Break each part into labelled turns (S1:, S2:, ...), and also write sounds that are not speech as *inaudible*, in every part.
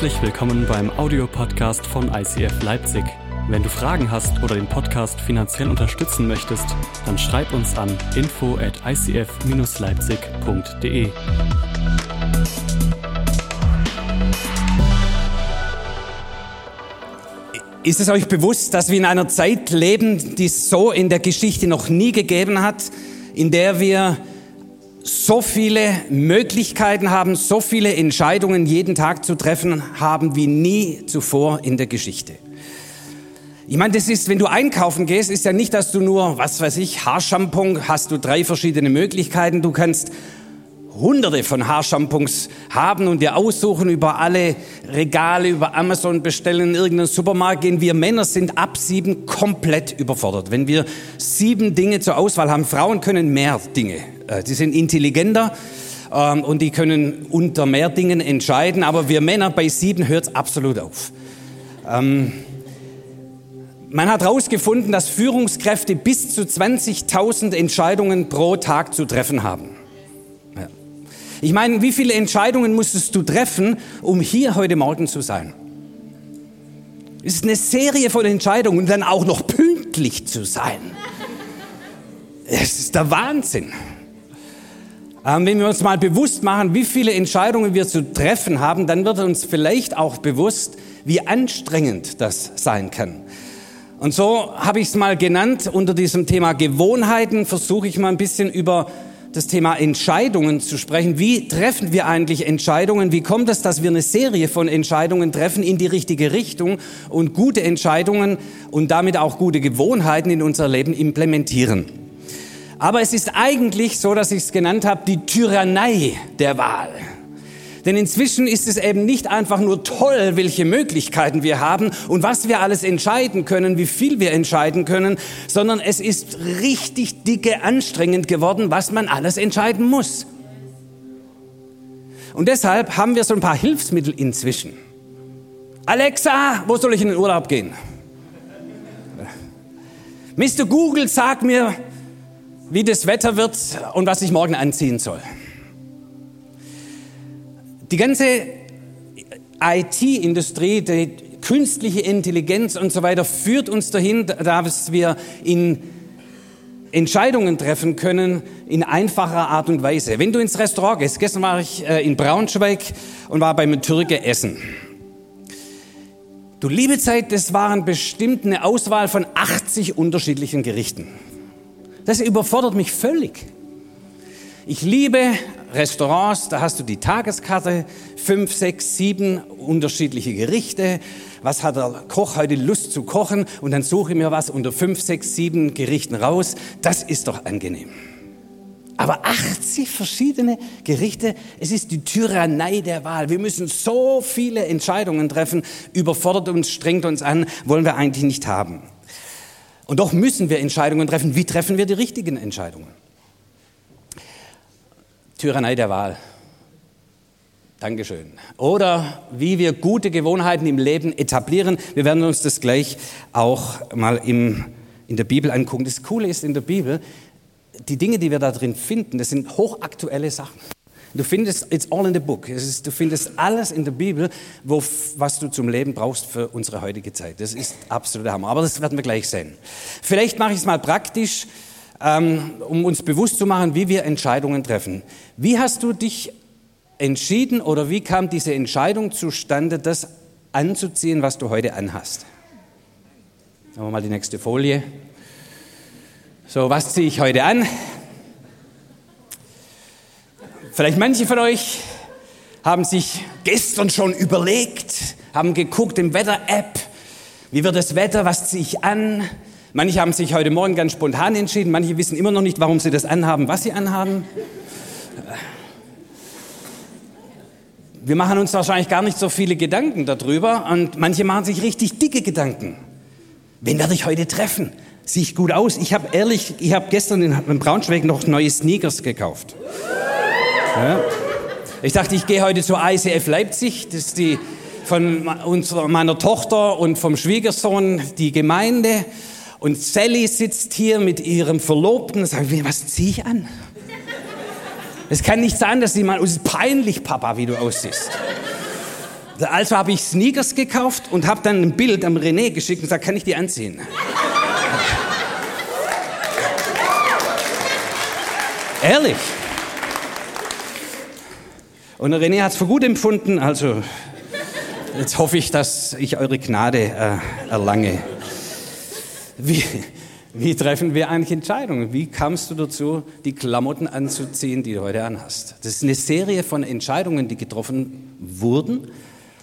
S1: Herzlich willkommen beim Audiopodcast von ICF Leipzig. Wenn du Fragen hast oder den Podcast finanziell unterstützen möchtest, dann schreib uns an info at icf-leipzig.de.
S2: Ist es euch bewusst, dass wir in einer Zeit leben, die es so in der Geschichte noch nie gegeben hat, in der wir so viele Möglichkeiten haben, so viele Entscheidungen jeden Tag zu treffen haben wie nie zuvor in der Geschichte. Ich meine, das ist, wenn du einkaufen gehst, ist ja nicht, dass du nur, was weiß ich, Haarshampoo, hast du drei verschiedene Möglichkeiten. Du kannst hunderte von Haarshampoos haben und dir aussuchen, über alle Regale, über Amazon bestellen, in irgendeinen Supermarkt gehen. Wir Männer sind ab sieben komplett überfordert. Wenn wir sieben Dinge zur Auswahl haben, Frauen können mehr Dinge. Äh, die sind intelligenter ähm, und die können unter mehr Dingen entscheiden, aber wir Männer bei sieben hört es absolut auf. Ähm, man hat herausgefunden, dass Führungskräfte bis zu 20.000 Entscheidungen pro Tag zu treffen haben. Ich meine, wie viele Entscheidungen musstest du treffen, um hier heute Morgen zu sein? Es ist eine Serie von Entscheidungen und dann auch noch pünktlich zu sein. Es ist der Wahnsinn. Ähm, wenn wir uns mal bewusst machen, wie viele Entscheidungen wir zu treffen haben, dann wird uns vielleicht auch bewusst, wie anstrengend das sein kann. Und so habe ich es mal genannt, unter diesem Thema Gewohnheiten versuche ich mal ein bisschen über das Thema Entscheidungen zu sprechen. Wie treffen wir eigentlich Entscheidungen? Wie kommt es, dass wir eine Serie von Entscheidungen treffen in die richtige Richtung und gute Entscheidungen und damit auch gute Gewohnheiten in unser Leben implementieren? Aber es ist eigentlich so, dass ich es genannt habe, die Tyrannei der Wahl. Denn inzwischen ist es eben nicht einfach nur toll, welche Möglichkeiten wir haben und was wir alles entscheiden können, wie viel wir entscheiden können, sondern es ist richtig dicke anstrengend geworden, was man alles entscheiden muss. Und deshalb haben wir so ein paar Hilfsmittel inzwischen. Alexa, wo soll ich in den Urlaub gehen? Mr. Google, sag mir, wie das Wetter wird und was ich morgen anziehen soll. Die ganze IT-Industrie, die künstliche Intelligenz und so weiter führt uns dahin, dass wir in Entscheidungen treffen können in einfacher Art und Weise. Wenn du ins Restaurant gehst, gestern war ich äh, in Braunschweig und war beim Türke essen. Du liebe Zeit, das waren bestimmt eine Auswahl von 80 unterschiedlichen Gerichten. Das überfordert mich völlig. Ich liebe Restaurants, da hast du die Tageskarte, fünf, sechs, sieben unterschiedliche Gerichte. Was hat der Koch heute Lust zu kochen? Und dann suche ich mir was unter fünf, sechs, sieben Gerichten raus. Das ist doch angenehm. Aber 80 verschiedene Gerichte, es ist die Tyrannei der Wahl. Wir müssen so viele Entscheidungen treffen, überfordert uns, strengt uns an, wollen wir eigentlich nicht haben. Und doch müssen wir Entscheidungen treffen. Wie treffen wir die richtigen Entscheidungen? Tyrannei der Wahl. Dankeschön. Oder wie wir gute Gewohnheiten im Leben etablieren. Wir werden uns das gleich auch mal im, in der Bibel angucken. Das Coole ist in der Bibel, die Dinge, die wir da drin finden, das sind hochaktuelle Sachen. Du findest, it's all in the book. Ist, du findest alles in der Bibel, wo, was du zum Leben brauchst für unsere heutige Zeit. Das ist absoluter Hammer. Aber das werden wir gleich sehen. Vielleicht mache ich es mal praktisch. Ähm, um uns bewusst zu machen, wie wir Entscheidungen treffen. Wie hast du dich entschieden oder wie kam diese Entscheidung zustande, das anzuziehen, was du heute anhast? Sagen wir mal die nächste Folie. So, was ziehe ich heute an? Vielleicht manche von euch haben sich gestern schon überlegt, haben geguckt im Wetter-App, wie wird das Wetter, was ziehe ich an? Manche haben sich heute Morgen ganz spontan entschieden, manche wissen immer noch nicht, warum sie das anhaben, was sie anhaben. Wir machen uns wahrscheinlich gar nicht so viele Gedanken darüber und manche machen sich richtig dicke Gedanken. Wen werde ich heute treffen? Sieht gut aus. Ich habe ehrlich, ich habe gestern in Braunschweig noch neue Sneakers gekauft. Ja. Ich dachte, ich gehe heute zur ICF Leipzig. Das ist die von unserer, meiner Tochter und vom Schwiegersohn die Gemeinde. Und Sally sitzt hier mit ihrem Verlobten und sagt, was ziehe ich an? Es kann nicht sein, dass sie mal, es ist peinlich, Papa, wie du aussiehst. Also habe ich Sneakers gekauft und habe dann ein Bild am René geschickt und gesagt, kann ich die anziehen? Ehrlich. Und René hat es für gut empfunden, also jetzt hoffe ich, dass ich eure Gnade äh, erlange. Wie, wie treffen wir eigentlich Entscheidungen? Wie kamst du dazu, die Klamotten anzuziehen, die du heute anhast? Das ist eine Serie von Entscheidungen, die getroffen wurden,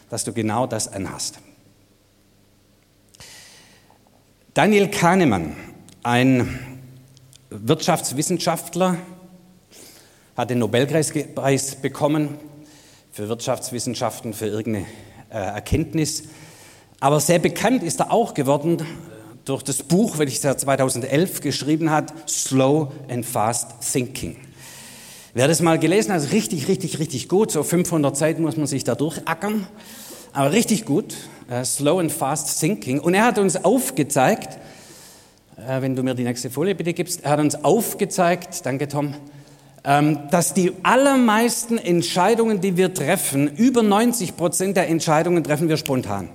S2: dass du genau das anhast. Daniel Kahnemann, ein Wirtschaftswissenschaftler, hat den Nobelpreis bekommen für Wirtschaftswissenschaften, für irgendeine äh, Erkenntnis. Aber sehr bekannt ist er auch geworden durch das Buch, welches er 2011 geschrieben hat, Slow and Fast Thinking. Wer das mal gelesen hat, ist richtig, richtig, richtig gut. So 500 Seiten muss man sich da durchackern. Aber richtig gut. Uh, slow and Fast Thinking. Und er hat uns aufgezeigt, uh, wenn du mir die nächste Folie bitte gibst, er hat uns aufgezeigt, danke Tom, dass die allermeisten Entscheidungen, die wir treffen, über 90 Prozent der Entscheidungen treffen wir spontan.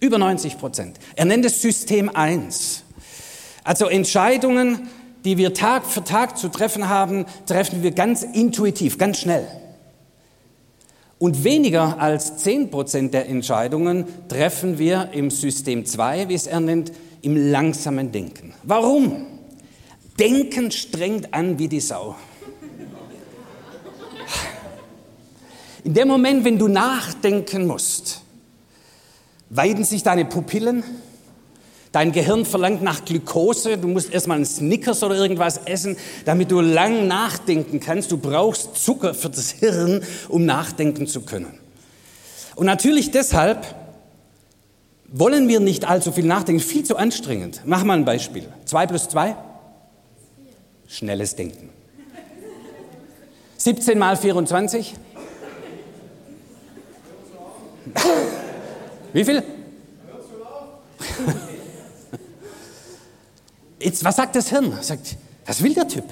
S2: Über 90 Prozent. Er nennt es System 1. Also Entscheidungen, die wir Tag für Tag zu treffen haben, treffen wir ganz intuitiv, ganz schnell. Und weniger als 10 Prozent der Entscheidungen treffen wir im System 2, wie es er nennt, im langsamen Denken. Warum? Denken strengt an wie die Sau. In dem Moment, wenn du nachdenken musst, weiden sich deine Pupillen, dein Gehirn verlangt nach Glukose, du musst erstmal einen Snickers oder irgendwas essen, damit du lang nachdenken kannst. Du brauchst Zucker für das Hirn, um nachdenken zu können. Und natürlich deshalb wollen wir nicht allzu viel nachdenken, viel zu anstrengend. Mach mal ein Beispiel. Zwei plus zwei? Schnelles Denken. 17 mal 24? Wie viel? Jetzt, was sagt das Hirn? Sagt, was will der Typ?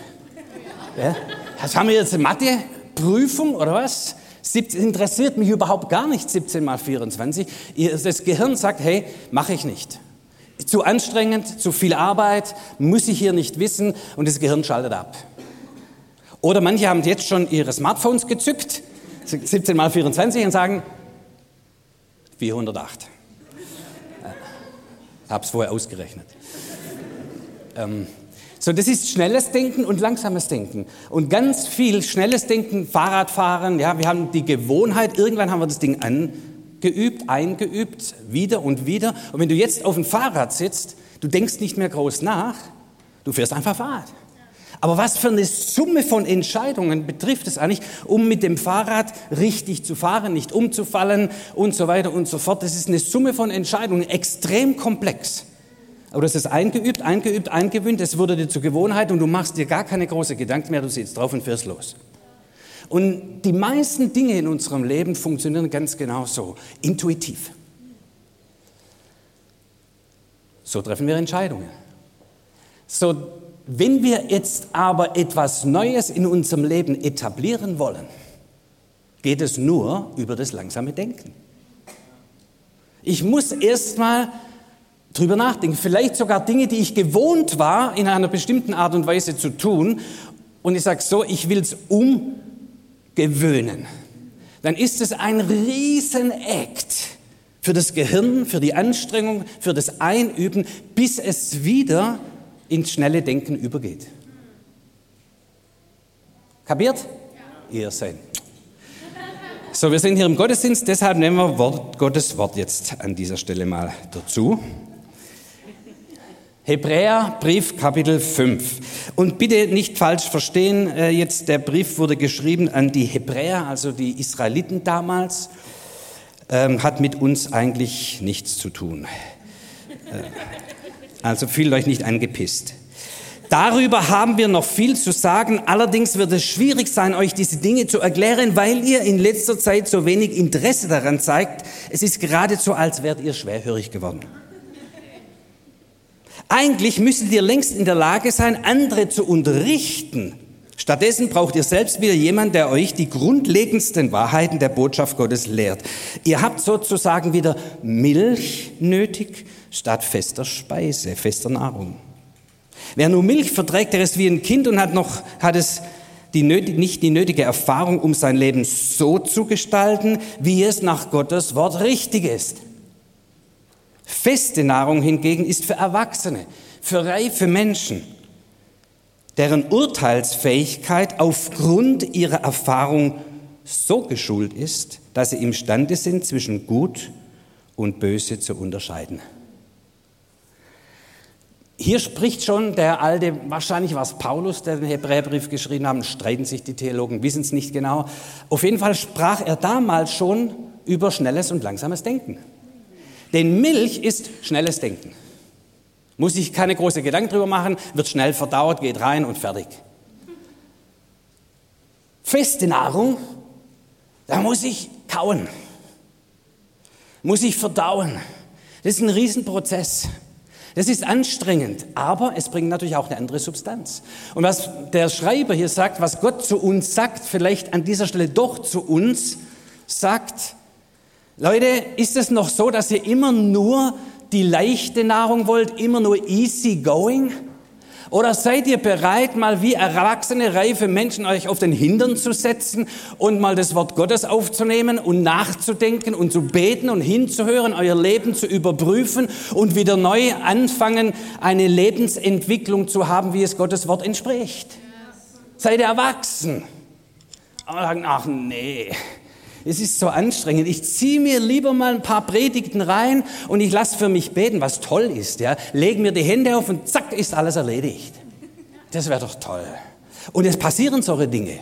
S2: Ja? Das haben wir jetzt eine Mathe-Prüfung oder was? Interessiert mich überhaupt gar nicht, 17 mal 24. Das Gehirn sagt, hey, mache ich nicht zu anstrengend, zu viel Arbeit, muss ich hier nicht wissen und das Gehirn schaltet ab. Oder manche haben jetzt schon ihre Smartphones gezückt, 17 mal 24 und sagen 408. Ich habe es vorher ausgerechnet. Ähm, so, das ist schnelles Denken und langsames Denken. Und ganz viel schnelles Denken, Fahrradfahren, ja, wir haben die Gewohnheit, irgendwann haben wir das Ding an, geübt, eingeübt, wieder und wieder. Und wenn du jetzt auf dem Fahrrad sitzt, du denkst nicht mehr groß nach, du fährst einfach Fahrrad. Aber was für eine Summe von Entscheidungen betrifft es eigentlich, um mit dem Fahrrad richtig zu fahren, nicht umzufallen und so weiter und so fort. Das ist eine Summe von Entscheidungen, extrem komplex. Aber das ist eingeübt, eingeübt, eingewöhnt, es wurde dir zur Gewohnheit und du machst dir gar keine großen Gedanken mehr, du sitzt drauf und fährst los. Und die meisten Dinge in unserem Leben funktionieren ganz genau so, intuitiv. So treffen wir Entscheidungen. So, wenn wir jetzt aber etwas Neues in unserem Leben etablieren wollen, geht es nur über das langsame Denken. Ich muss erstmal drüber nachdenken, vielleicht sogar Dinge, die ich gewohnt war, in einer bestimmten Art und Weise zu tun. Und ich sage so, ich will es um gewöhnen, dann ist es ein Riesenakt für das Gehirn, für die Anstrengung, für das Einüben, bis es wieder ins schnelle Denken übergeht. Kapiert? Ja. Ihr seid. So, wir sind hier im Gottesdienst, deshalb nehmen wir Wort, Gottes Wort jetzt an dieser Stelle mal dazu. Hebräer Brief Kapitel 5. Und bitte nicht falsch verstehen, äh, jetzt der Brief wurde geschrieben an die Hebräer, also die Israeliten damals, ähm, hat mit uns eigentlich nichts zu tun. Äh, also fühlt euch nicht angepisst. Darüber haben wir noch viel zu sagen, allerdings wird es schwierig sein, euch diese Dinge zu erklären, weil ihr in letzter Zeit so wenig Interesse daran zeigt. Es ist geradezu, als wärt ihr schwerhörig geworden. Eigentlich müsstet ihr längst in der Lage sein, andere zu unterrichten. Stattdessen braucht ihr selbst wieder jemand, der euch die grundlegendsten Wahrheiten der Botschaft Gottes lehrt. Ihr habt sozusagen wieder Milch nötig statt fester Speise, fester Nahrung. Wer nur Milch verträgt, der ist wie ein Kind und hat noch, hat es die nötig, nicht die nötige Erfahrung, um sein Leben so zu gestalten, wie es nach Gottes Wort richtig ist. Feste Nahrung hingegen ist für Erwachsene, für reife Menschen deren Urteilsfähigkeit aufgrund ihrer Erfahrung so geschult ist, dass sie imstande sind, zwischen Gut und Böse zu unterscheiden. Hier spricht schon der alte, wahrscheinlich war es Paulus, der den Hebräerbrief geschrieben hat, streiten sich die Theologen, wissen es nicht genau. Auf jeden Fall sprach er damals schon über schnelles und langsames Denken. Denn Milch ist schnelles Denken. Muss ich keine großen Gedanken drüber machen, wird schnell verdaut, geht rein und fertig. Feste Nahrung, da muss ich kauen, muss ich verdauen. Das ist ein Riesenprozess. Das ist anstrengend, aber es bringt natürlich auch eine andere Substanz. Und was der Schreiber hier sagt, was Gott zu uns sagt, vielleicht an dieser Stelle doch zu uns sagt, Leute, ist es noch so, dass ihr immer nur die leichte Nahrung wollt, immer nur easy going? Oder seid ihr bereit, mal wie erwachsene, reife Menschen euch auf den Hintern zu setzen und mal das Wort Gottes aufzunehmen und nachzudenken und zu beten und hinzuhören, euer Leben zu überprüfen und wieder neu anfangen, eine Lebensentwicklung zu haben, wie es Gottes Wort entspricht? Seid ihr erwachsen? Aber sagen, ach nee, es ist so anstrengend. Ich ziehe mir lieber mal ein paar Predigten rein und ich lasse für mich beten, was toll ist. Ja? Lege mir die Hände auf und zack, ist alles erledigt. Das wäre doch toll. Und es passieren solche Dinge.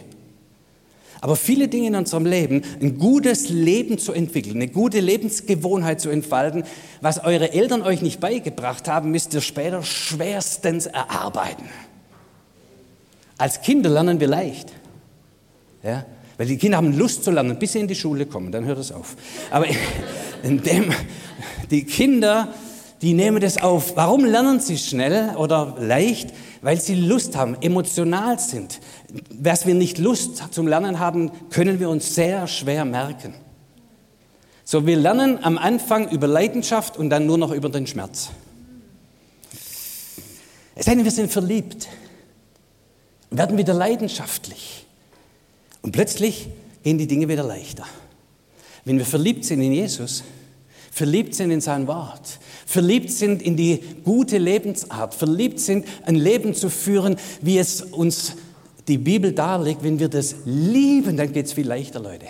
S2: Aber viele Dinge in unserem Leben, ein gutes Leben zu entwickeln, eine gute Lebensgewohnheit zu entfalten, was eure Eltern euch nicht beigebracht haben, müsst ihr später schwerstens erarbeiten. Als Kinder lernen wir leicht. Ja? Weil die Kinder haben Lust zu lernen, bis sie in die Schule kommen, dann hört es auf. Aber *laughs* indem die Kinder, die nehmen das auf. Warum lernen sie schnell oder leicht? Weil sie Lust haben, emotional sind. Was wir nicht Lust zum Lernen haben, können wir uns sehr schwer merken. So, wir lernen am Anfang über Leidenschaft und dann nur noch über den Schmerz. Es sei denn, wir sind verliebt, werden wieder leidenschaftlich. Und plötzlich gehen die Dinge wieder leichter. Wenn wir verliebt sind in Jesus, verliebt sind in sein Wort, verliebt sind in die gute Lebensart, verliebt sind, ein Leben zu führen, wie es uns die Bibel darlegt, wenn wir das lieben, dann geht es viel leichter, Leute.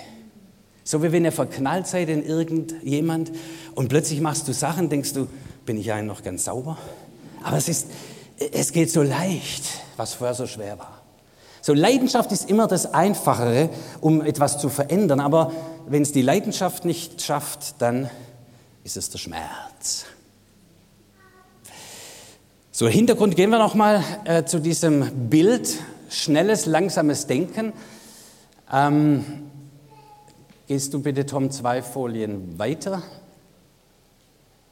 S2: So wie wenn ihr verknallt seid in irgendjemand und plötzlich machst du Sachen, denkst du, bin ich eigentlich noch ganz sauber? Aber es ist, es geht so leicht, was vorher so schwer war. So Leidenschaft ist immer das Einfachere, um etwas zu verändern. Aber wenn es die Leidenschaft nicht schafft, dann ist es der Schmerz. So Hintergrund gehen wir noch mal äh, zu diesem Bild schnelles, langsames Denken. Ähm, gehst du bitte Tom zwei Folien weiter?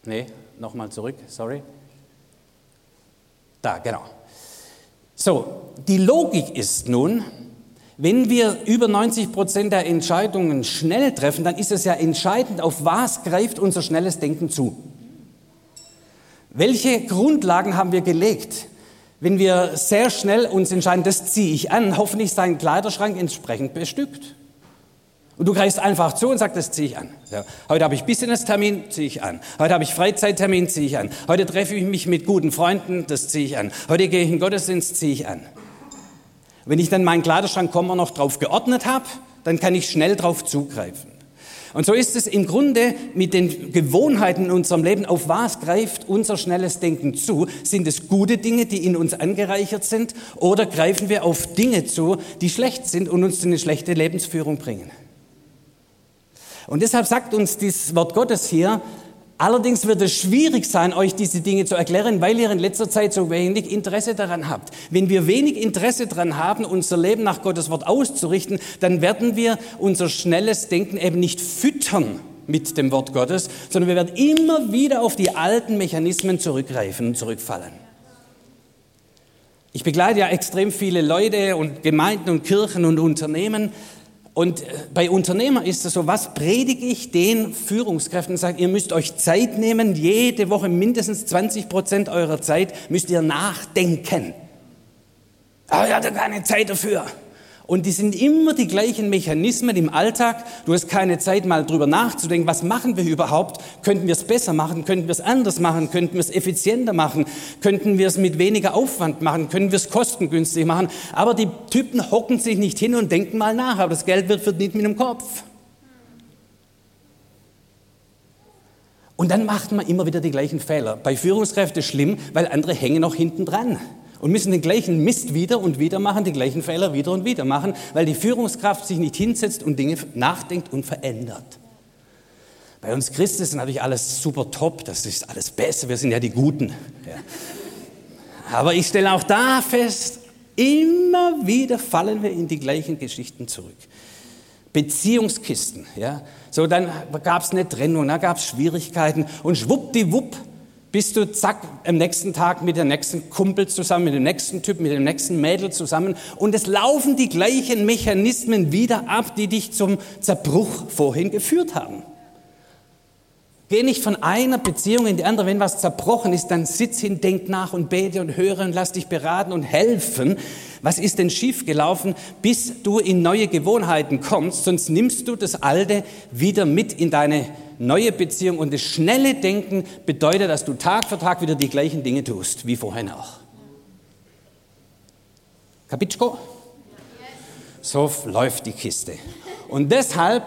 S2: Nee, nochmal zurück, sorry. Da, genau. So, die Logik ist nun, wenn wir über 90 Prozent der Entscheidungen schnell treffen, dann ist es ja entscheidend, auf was greift unser schnelles Denken zu. Welche Grundlagen haben wir gelegt? Wenn wir sehr schnell uns entscheiden, das ziehe ich an, hoffentlich sein Kleiderschrank entsprechend bestückt. Und du greifst einfach zu und sagst, das ziehe ich an. Ja. Heute habe ich Business-Termin, ziehe ich an. Heute habe ich Freizeittermin, ziehe ich an. Heute treffe ich mich mit guten Freunden, das ziehe ich an. Heute gehe ich in den Gottesdienst, ziehe ich an. Wenn ich dann meinen Kleiderschrank immer noch drauf geordnet habe, dann kann ich schnell drauf zugreifen. Und so ist es im Grunde mit den Gewohnheiten in unserem Leben. Auf was greift unser schnelles Denken zu? Sind es gute Dinge, die in uns angereichert sind? Oder greifen wir auf Dinge zu, die schlecht sind und uns eine schlechte Lebensführung bringen? Und deshalb sagt uns dieses Wort Gottes hier, allerdings wird es schwierig sein, euch diese Dinge zu erklären, weil ihr in letzter Zeit so wenig Interesse daran habt. Wenn wir wenig Interesse daran haben, unser Leben nach Gottes Wort auszurichten, dann werden wir unser schnelles Denken eben nicht füttern mit dem Wort Gottes, sondern wir werden immer wieder auf die alten Mechanismen zurückgreifen und zurückfallen. Ich begleite ja extrem viele Leute und Gemeinden und Kirchen und Unternehmen. Und äh, bei Unternehmern ist es so, was predige ich den Führungskräften? Sage, ihr müsst euch Zeit nehmen, jede Woche mindestens 20 Prozent eurer Zeit müsst ihr nachdenken. Aber ich hatte keine Zeit dafür. Und die sind immer die gleichen Mechanismen im Alltag. Du hast keine Zeit, mal drüber nachzudenken, was machen wir überhaupt? Könnten wir es besser machen? Könnten wir es anders machen? Könnten wir es effizienter machen? Könnten wir es mit weniger Aufwand machen? Können wir es kostengünstig machen? Aber die Typen hocken sich nicht hin und denken mal nach. Aber das Geld wird verdient mit dem Kopf. Und dann macht man immer wieder die gleichen Fehler. Bei Führungskräften schlimm, weil andere hängen noch hinten dran und müssen den gleichen Mist wieder und wieder machen, die gleichen Fehler wieder und wieder machen, weil die Führungskraft sich nicht hinsetzt und Dinge nachdenkt und verändert. Bei uns Christen ist natürlich alles super top, das ist alles besser, wir sind ja die Guten. Ja. Aber ich stelle auch da fest, immer wieder fallen wir in die gleichen Geschichten zurück. Beziehungskisten, ja. So, dann gab es eine Trennung, dann gab es Schwierigkeiten und schwuppdiwupp bist du zack am nächsten Tag mit dem nächsten Kumpel zusammen, mit dem nächsten Typ, mit dem nächsten Mädel zusammen und es laufen die gleichen Mechanismen wieder ab, die dich zum Zerbruch vorhin geführt haben. Geh nicht von einer Beziehung in die andere. Wenn was zerbrochen ist, dann sitz hin, denk nach und bete und höre und lass dich beraten und helfen. Was ist denn schiefgelaufen, bis du in neue Gewohnheiten kommst? Sonst nimmst du das Alte wieder mit in deine neue Beziehung. Und das schnelle Denken bedeutet, dass du Tag für Tag wieder die gleichen Dinge tust, wie vorhin auch. Kapitschko? So läuft die Kiste. Und deshalb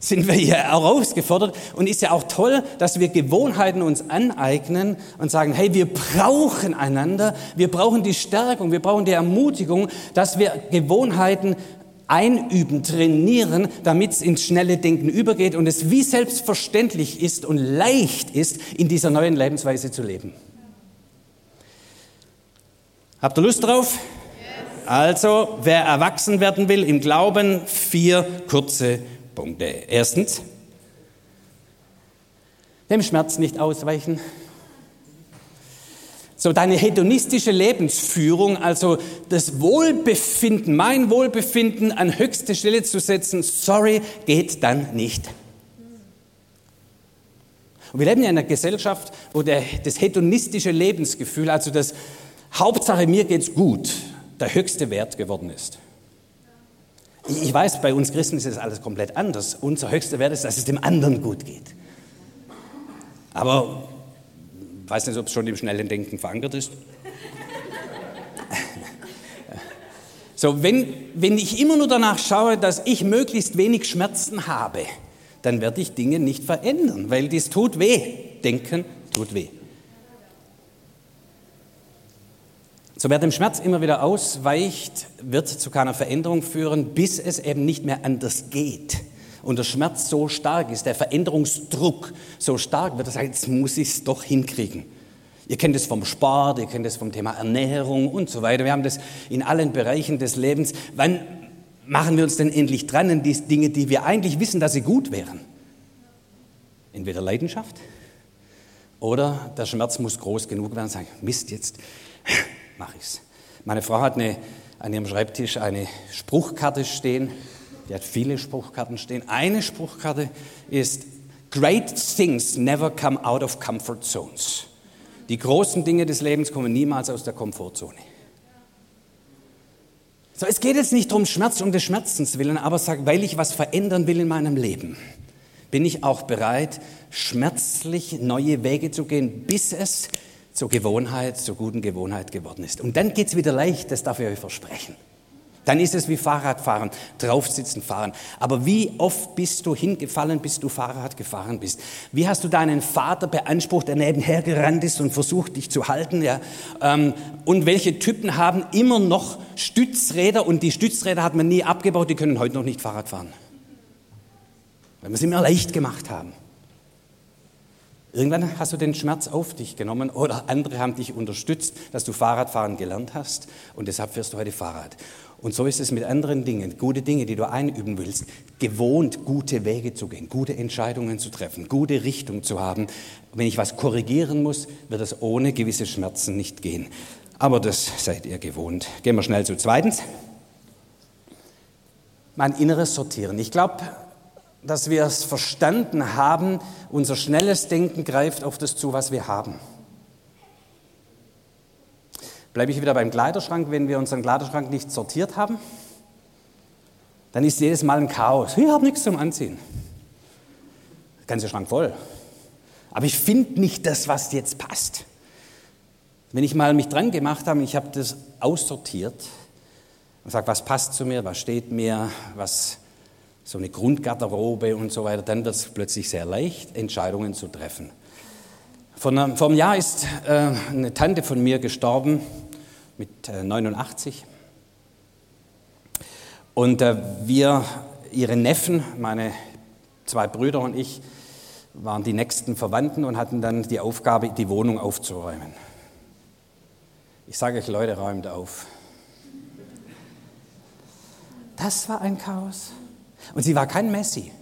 S2: sind wir hier herausgefordert und ist ja auch toll, dass wir Gewohnheiten uns aneignen und sagen, hey, wir brauchen einander, wir brauchen die Stärkung, wir brauchen die Ermutigung, dass wir Gewohnheiten einüben, trainieren, damit es ins schnelle Denken übergeht und es wie selbstverständlich ist und leicht ist, in dieser neuen Lebensweise zu leben. Habt ihr Lust drauf? Also, wer erwachsen werden will im Glauben, vier kurze Punkte. Erstens, dem Schmerz nicht ausweichen. So deine hedonistische Lebensführung, also das Wohlbefinden, mein Wohlbefinden an höchste Stelle zu setzen, sorry, geht dann nicht. Und wir leben ja in einer Gesellschaft, wo der, das hedonistische Lebensgefühl, also das Hauptsache mir geht's gut, der höchste Wert geworden ist. Ich weiß, bei uns Christen ist das alles komplett anders. Unser höchster Wert ist, dass es dem anderen gut geht. Aber weiß nicht, ob es schon im schnellen Denken verankert ist. *laughs* So, wenn, wenn ich immer nur danach schaue, dass ich möglichst wenig Schmerzen habe, dann werde ich Dinge nicht verändern, weil dies tut weh. Denken tut weh. So wer dem Schmerz immer wieder ausweicht, wird zu keiner Veränderung führen, bis es eben nicht mehr anders geht. Und der Schmerz so stark ist, der Veränderungsdruck so stark wird, dass er sagt, jetzt muss ich es doch hinkriegen. Ihr kennt es vom Sport, ihr kennt es vom Thema Ernährung und so weiter. Wir haben das in allen Bereichen des Lebens. Wann machen wir uns denn endlich dran an die Dinge, die wir eigentlich wissen, dass sie gut wären? Entweder Leidenschaft oder der Schmerz muss groß genug werden und sagen, Mist, jetzt mache ich es. Meine Frau hat eine, an ihrem Schreibtisch eine Spruchkarte stehen. Die hat viele Spruchkarten stehen. Eine Spruchkarte ist Great things never come out of comfort zones. Die großen Dinge des Lebens kommen niemals aus der Komfortzone. So, es geht jetzt nicht darum, Schmerz um des Schmerzens willen, aber sag, weil ich was verändern will in meinem Leben, bin ich auch bereit, schmerzlich neue Wege zu gehen, bis es zur Gewohnheit, zur guten Gewohnheit geworden ist. Und dann geht's wieder leicht, das darf ich euch versprechen. Dann ist es wie Fahrradfahren, draufsitzen, fahren. Aber wie oft bist du hingefallen, bis du Fahrrad gefahren bist? Wie hast du deinen Vater beansprucht, der nebenher gerannt ist und versucht, dich zu halten? Ja? Ähm, und welche Typen haben immer noch Stützräder und die Stützräder hat man nie abgebaut, die können heute noch nicht Fahrrad fahren. Weil wir es immer leicht gemacht haben. Irgendwann hast du den Schmerz auf dich genommen oder andere haben dich unterstützt, dass du Fahrradfahren gelernt hast und deshalb fährst du heute Fahrrad. Und so ist es mit anderen Dingen, gute Dinge, die du einüben willst, gewohnt gute Wege zu gehen, gute Entscheidungen zu treffen, gute Richtung zu haben. Wenn ich was korrigieren muss, wird es ohne gewisse Schmerzen nicht gehen. Aber das seid ihr gewohnt. Gehen wir schnell zu zweitens. Mein inneres Sortieren. Ich glaube, dass wir es verstanden haben, unser schnelles Denken greift auf das zu, was wir haben. Bleibe ich wieder beim Kleiderschrank, wenn wir unseren Kleiderschrank nicht sortiert haben, dann ist jedes Mal ein Chaos. Ich habe nichts zum Anziehen. Der ganze Schrank voll. Aber ich finde nicht das, was jetzt passt. Wenn ich mal mich dran gemacht habe, ich habe das aussortiert und sage, was passt zu mir, was steht mir, was so eine Grundgarderobe und so weiter, dann wird es plötzlich sehr leicht, Entscheidungen zu treffen. Vor einem Jahr ist äh, eine Tante von mir gestorben mit äh, 89. Und äh, wir, ihre Neffen, meine zwei Brüder und ich, waren die nächsten Verwandten und hatten dann die Aufgabe, die Wohnung aufzuräumen. Ich sage euch, Leute, räumt auf. Das war ein Chaos. Und sie war kein Messi.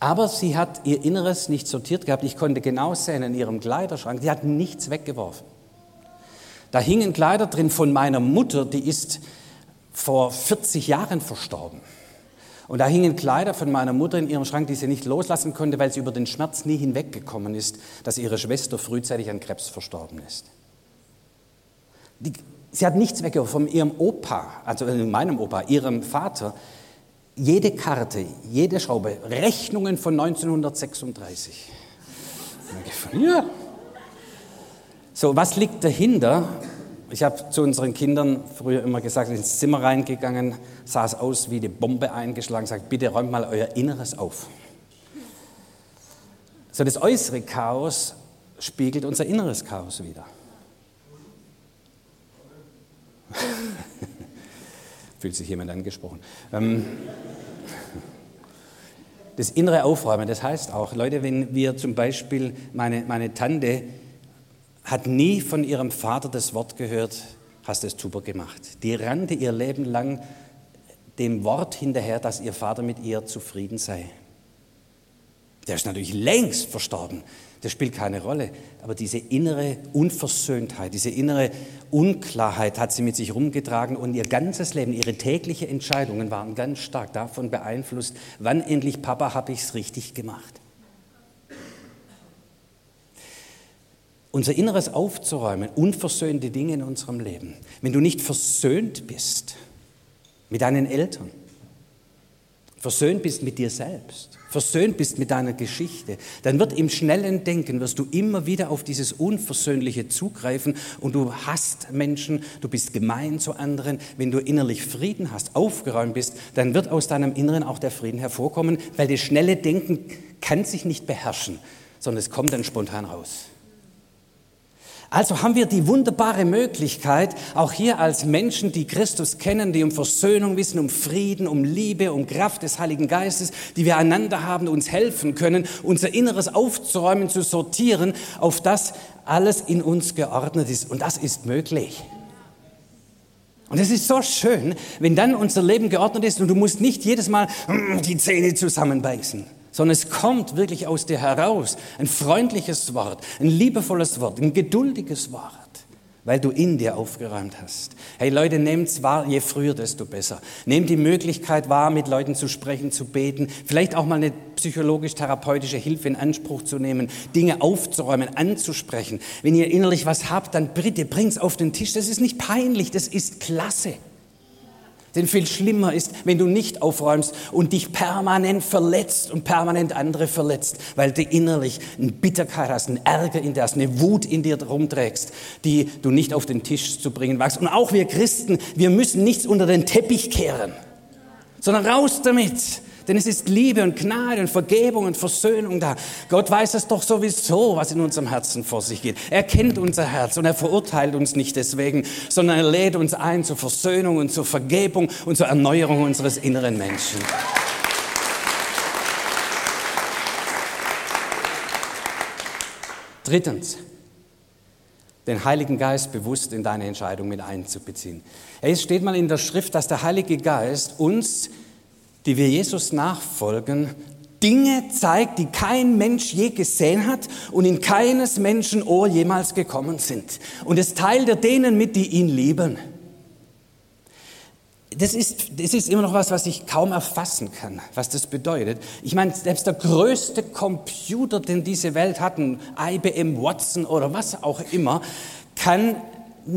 S2: Aber sie hat ihr Inneres nicht sortiert gehabt. Ich konnte genau sehen in ihrem Kleiderschrank, sie hat nichts weggeworfen. Da hingen Kleider drin von meiner Mutter, die ist vor 40 Jahren verstorben. Und da hingen Kleider von meiner Mutter in ihrem Schrank, die sie nicht loslassen konnte, weil sie über den Schmerz nie hinweggekommen ist, dass ihre Schwester frühzeitig an Krebs verstorben ist. Die, sie hat nichts weggeworfen von ihrem Opa, also meinem Opa, ihrem Vater. Jede Karte, jede Schraube, Rechnungen von 1936. Ja. So, was liegt dahinter? Ich habe zu unseren Kindern früher immer gesagt, ins Zimmer reingegangen, sah es aus wie eine Bombe eingeschlagen, sagt, bitte räumt mal euer Inneres auf. So das äußere Chaos spiegelt unser inneres Chaos wieder. *laughs* Fühlt sich jemand angesprochen. Ähm, das innere Aufräumen, das heißt auch, Leute, wenn wir zum Beispiel, meine, meine Tante, hat nie von ihrem Vater das Wort gehört, hast es super gemacht. Die rannte ihr Leben lang dem Wort hinterher, dass ihr Vater mit ihr zufrieden sei. Der ist natürlich längst verstorben, das spielt keine Rolle. Aber diese innere Unversöhntheit, diese innere Unklarheit hat sie mit sich rumgetragen und ihr ganzes Leben, ihre täglichen Entscheidungen waren ganz stark davon beeinflusst, wann endlich Papa habe ich es richtig gemacht. unser Inneres aufzuräumen, unversöhnte Dinge in unserem Leben. Wenn du nicht versöhnt bist mit deinen Eltern, versöhnt bist mit dir selbst, versöhnt bist mit deiner Geschichte, dann wird im schnellen Denken, wirst du immer wieder auf dieses Unversöhnliche zugreifen und du hast Menschen, du bist gemein zu anderen. Wenn du innerlich Frieden hast, aufgeräumt bist, dann wird aus deinem Inneren auch der Frieden hervorkommen, weil das schnelle Denken kann sich nicht beherrschen, sondern es kommt dann spontan raus. Also haben wir die wunderbare Möglichkeit, auch hier als Menschen, die Christus kennen, die um Versöhnung wissen, um Frieden, um Liebe, um Kraft des Heiligen Geistes, die wir einander haben, uns helfen können, unser Inneres aufzuräumen, zu sortieren, auf das alles in uns geordnet ist. Und das ist möglich. Und es ist so schön, wenn dann unser Leben geordnet ist und du musst nicht jedes Mal die Zähne zusammenbeißen sondern es kommt wirklich aus dir heraus. Ein freundliches Wort, ein liebevolles Wort, ein geduldiges Wort, weil du in dir aufgeräumt hast. Hey Leute, nehmt's wahr, je früher, desto besser. Nehmt die Möglichkeit wahr, mit Leuten zu sprechen, zu beten, vielleicht auch mal eine psychologisch-therapeutische Hilfe in Anspruch zu nehmen, Dinge aufzuräumen, anzusprechen. Wenn ihr innerlich was habt, dann bitte bringt's auf den Tisch. Das ist nicht peinlich, das ist klasse. Denn viel schlimmer ist, wenn du nicht aufräumst und dich permanent verletzt und permanent andere verletzt, weil du innerlich eine Bitterkeit hast, einen Ärger in dir hast, eine Wut in dir rumträgst, die du nicht auf den Tisch zu bringen wagst. Und auch wir Christen, wir müssen nichts unter den Teppich kehren, sondern raus damit. Denn es ist Liebe und Gnade und Vergebung und Versöhnung da. Gott weiß es doch sowieso, was in unserem Herzen vor sich geht. Er kennt unser Herz und er verurteilt uns nicht deswegen, sondern er lädt uns ein zur Versöhnung und zur Vergebung und zur Erneuerung unseres inneren Menschen. Drittens, den Heiligen Geist bewusst in deine Entscheidung mit einzubeziehen. Es steht mal in der Schrift, dass der Heilige Geist uns die wir Jesus nachfolgen, Dinge zeigt, die kein Mensch je gesehen hat und in keines Menschen Ohr jemals gekommen sind. Und es teilt er denen mit, die ihn lieben. Das ist, das ist immer noch was, was ich kaum erfassen kann, was das bedeutet. Ich meine, selbst der größte Computer, den diese Welt hatten, IBM Watson oder was auch immer, kann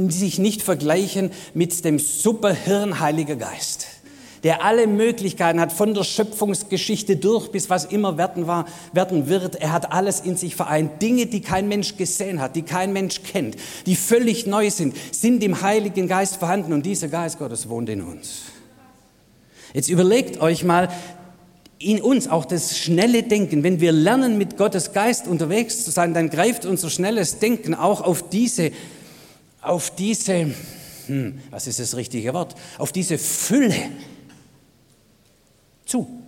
S2: sich nicht vergleichen mit dem Superhirn Heiliger Geist der alle Möglichkeiten hat, von der Schöpfungsgeschichte durch bis was immer werden, war, werden wird. Er hat alles in sich vereint. Dinge, die kein Mensch gesehen hat, die kein Mensch kennt, die völlig neu sind, sind im Heiligen Geist vorhanden und dieser Geist Gottes wohnt in uns. Jetzt überlegt euch mal, in uns auch das schnelle Denken. Wenn wir lernen, mit Gottes Geist unterwegs zu sein, dann greift unser schnelles Denken auch auf diese, auf diese, hm, was ist das richtige Wort, auf diese Fülle zu.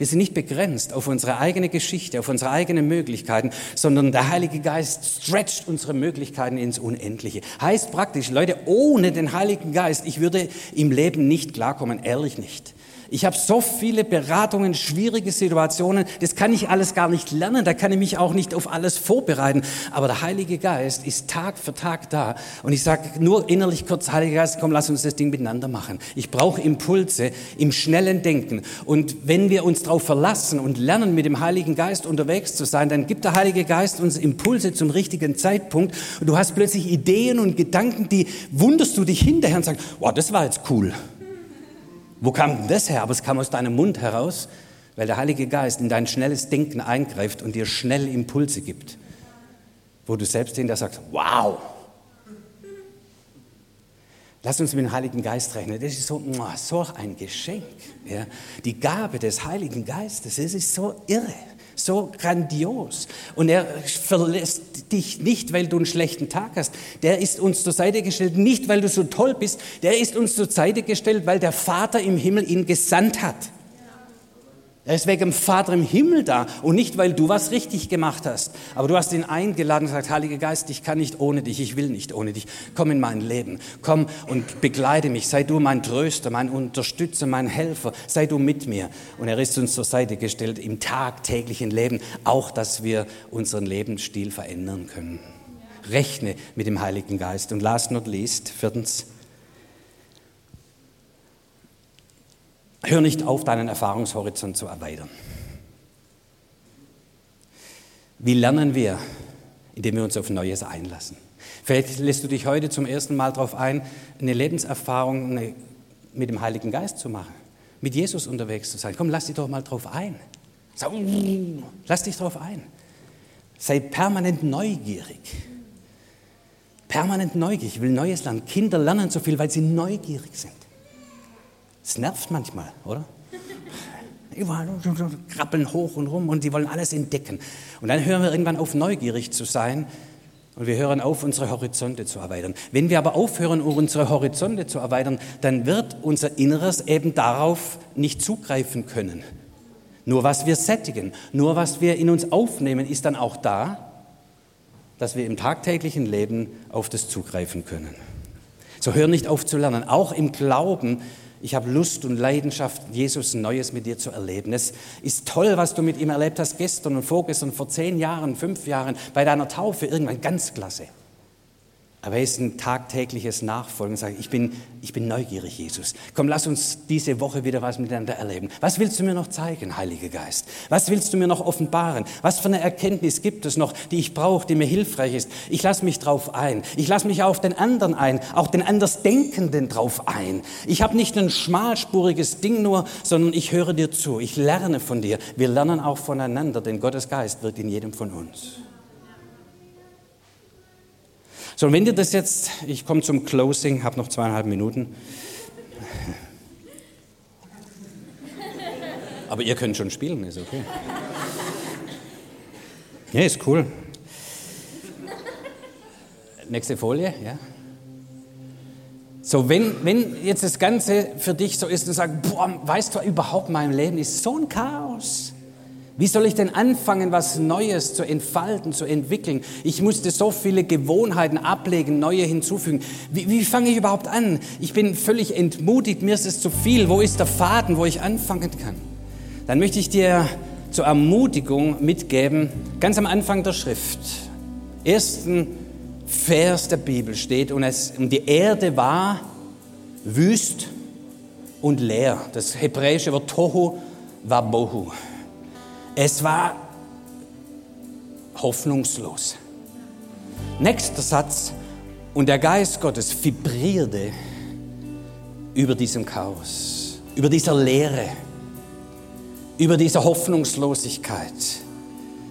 S2: Wir sind nicht begrenzt auf unsere eigene Geschichte, auf unsere eigenen Möglichkeiten, sondern der Heilige Geist stretcht unsere Möglichkeiten ins Unendliche. Heißt praktisch, Leute, ohne den Heiligen Geist, ich würde im Leben nicht klarkommen, ehrlich nicht. Ich habe so viele Beratungen, schwierige Situationen, das kann ich alles gar nicht lernen, da kann ich mich auch nicht auf alles vorbereiten. Aber der Heilige Geist ist Tag für Tag da. Und ich sage nur innerlich kurz, Heiliger Geist, komm, lass uns das Ding miteinander machen. Ich brauche Impulse im schnellen Denken. Und wenn wir uns darauf verlassen und lernen, mit dem Heiligen Geist unterwegs zu sein, dann gibt der Heilige Geist uns Impulse zum richtigen Zeitpunkt. Und du hast plötzlich Ideen und Gedanken, die wunderst du dich hinterher und sagst, wow, das war jetzt cool. Wo kam denn das her? Aber es kam aus deinem Mund heraus, weil der Heilige Geist in dein schnelles Denken eingreift und dir schnell Impulse gibt, wo du selbst hinterher sagst, wow. Lass uns mit dem Heiligen Geist rechnen. Das ist so, so ein Geschenk. Ja. Die Gabe des Heiligen Geistes, das ist so irre so grandios. Und er verlässt dich nicht, weil du einen schlechten Tag hast. Der ist uns zur Seite gestellt, nicht weil du so toll bist. Der ist uns zur Seite gestellt, weil der Vater im Himmel ihn gesandt hat. Er ist wegen dem Vater im Himmel da und nicht, weil du was richtig gemacht hast. Aber du hast ihn eingeladen und gesagt, Heiliger Geist, ich kann nicht ohne dich, ich will nicht ohne dich. Komm in mein Leben, komm und begleite mich. Sei du mein Tröster, mein Unterstützer, mein Helfer. Sei du mit mir. Und er ist uns zur Seite gestellt im tagtäglichen Leben, auch dass wir unseren Lebensstil verändern können. Rechne mit dem Heiligen Geist. Und last not least, viertens, Hör nicht auf, deinen Erfahrungshorizont zu erweitern. Wie lernen wir? Indem wir uns auf Neues einlassen. Vielleicht lässt du dich heute zum ersten Mal darauf ein, eine Lebenserfahrung mit dem Heiligen Geist zu machen, mit Jesus unterwegs zu sein. Komm, lass dich doch mal drauf ein. Lass dich drauf ein. Sei permanent neugierig. Permanent neugierig. Ich will Neues lernen. Kinder lernen so viel, weil sie neugierig sind. Es nervt manchmal, oder? Überall krabbeln hoch und rum und sie wollen alles entdecken. Und dann hören wir irgendwann auf, neugierig zu sein und wir hören auf, unsere Horizonte zu erweitern. Wenn wir aber aufhören, unsere Horizonte zu erweitern, dann wird unser Inneres eben darauf nicht zugreifen können. Nur was wir sättigen, nur was wir in uns aufnehmen, ist dann auch da, dass wir im tagtäglichen Leben auf das zugreifen können. So hör nicht auf zu lernen. Auch im Glauben ich habe Lust und Leidenschaft, Jesus Neues mit dir zu erleben. Es ist toll, was du mit ihm erlebt hast gestern und vorgestern, vor zehn Jahren, fünf Jahren, bei deiner Taufe, irgendwann ganz klasse. Aber er ist ein tagtägliches Nachfolgen. Sage, ich bin, ich bin neugierig, Jesus. Komm, lass uns diese Woche wieder was miteinander erleben. Was willst du mir noch zeigen, Heiliger Geist? Was willst du mir noch offenbaren? Was für eine Erkenntnis gibt es noch, die ich brauche, die mir hilfreich ist? Ich lasse mich drauf ein. Ich lasse mich auf den anderen ein, auch den Andersdenkenden drauf ein. Ich habe nicht ein schmalspuriges Ding nur, sondern ich höre dir zu. Ich lerne von dir. Wir lernen auch voneinander, denn Gottes Geist wirkt in jedem von uns. So, wenn dir das jetzt, ich komme zum Closing, habe noch zweieinhalb Minuten. Aber ihr könnt schon spielen, ist okay. Ja, ist cool. Nächste Folie, ja. So, wenn, wenn jetzt das Ganze für dich so ist und sagst, boah, weißt du überhaupt, mein Leben ist so ein Chaos. Wie soll ich denn anfangen, was Neues zu entfalten, zu entwickeln? Ich musste so viele Gewohnheiten ablegen, neue hinzufügen. Wie, wie fange ich überhaupt an? Ich bin völlig entmutigt, mir ist es zu viel. Wo ist der Faden, wo ich anfangen kann? dann möchte ich dir zur Ermutigung mitgeben, ganz am Anfang der Schrift, ersten Vers der Bibel steht, und, es, und die Erde war wüst und leer. Das hebräische Wort Tohu war Bohu. Es war hoffnungslos. Nächster Satz, und der Geist Gottes vibrierte über diesem Chaos, über dieser Leere, über dieser Hoffnungslosigkeit.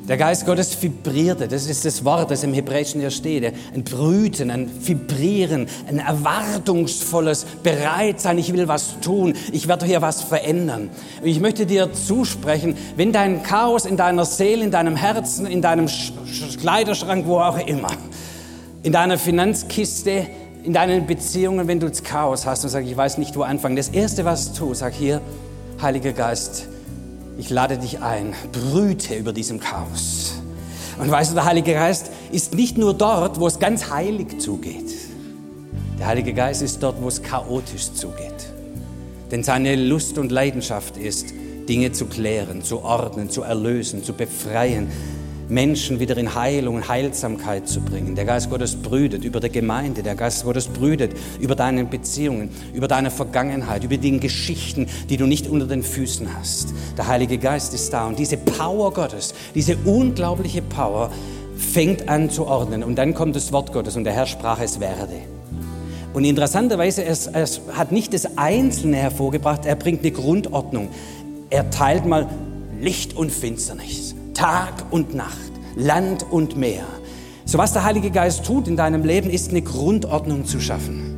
S2: Der Geist Gottes vibrierte, das ist das Wort, das im Hebräischen hier steht. Ein Brüten, ein Vibrieren, ein erwartungsvolles Bereitsein. Ich will was tun, ich werde hier was verändern. Ich möchte dir zusprechen, wenn dein Chaos in deiner Seele, in deinem Herzen, in deinem Kleiderschrank, wo auch immer, in deiner Finanzkiste, in deinen Beziehungen, wenn du das Chaos hast und sagst, ich weiß nicht, wo anfangen. Das Erste, was du tust, sag hier, Heiliger Geist, ich lade dich ein, brüte über diesem Chaos. Und weißt du, der Heilige Geist ist nicht nur dort, wo es ganz heilig zugeht. Der Heilige Geist ist dort, wo es chaotisch zugeht. Denn seine Lust und Leidenschaft ist, Dinge zu klären, zu ordnen, zu erlösen, zu befreien, Menschen wieder in Heilung und Heilsamkeit zu bringen. Der Geist Gottes brütet über der Gemeinde, der Geist Gottes brütet über deine Beziehungen, über deine Vergangenheit, über die Geschichten, die du nicht unter den Füßen hast. Der Heilige Geist ist da und diese Power Gottes, diese unglaubliche Power fängt an zu ordnen und dann kommt das Wort Gottes und der Herr sprach, es werde. Und interessanterweise, es, es hat nicht das Einzelne hervorgebracht, er bringt eine Grundordnung. Er teilt mal Licht und Finsternis. Tag und Nacht, Land und Meer. So was der Heilige Geist tut in deinem Leben, ist eine Grundordnung zu schaffen.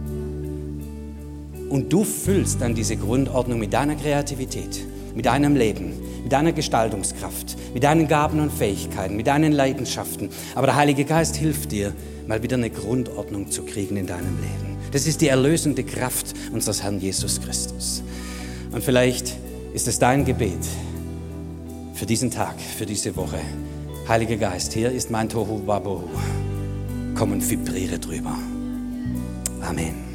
S2: Und du füllst dann diese Grundordnung mit deiner Kreativität, mit deinem Leben, mit deiner Gestaltungskraft, mit deinen Gaben und Fähigkeiten, mit deinen Leidenschaften. Aber der Heilige Geist hilft dir, mal wieder eine Grundordnung zu kriegen in deinem Leben. Das ist die erlösende Kraft unseres Herrn Jesus Christus. Und vielleicht ist es dein Gebet, für diesen Tag, für diese Woche. Heiliger Geist, hier ist mein Tohu Wabohu. Komm und vibriere drüber. Amen.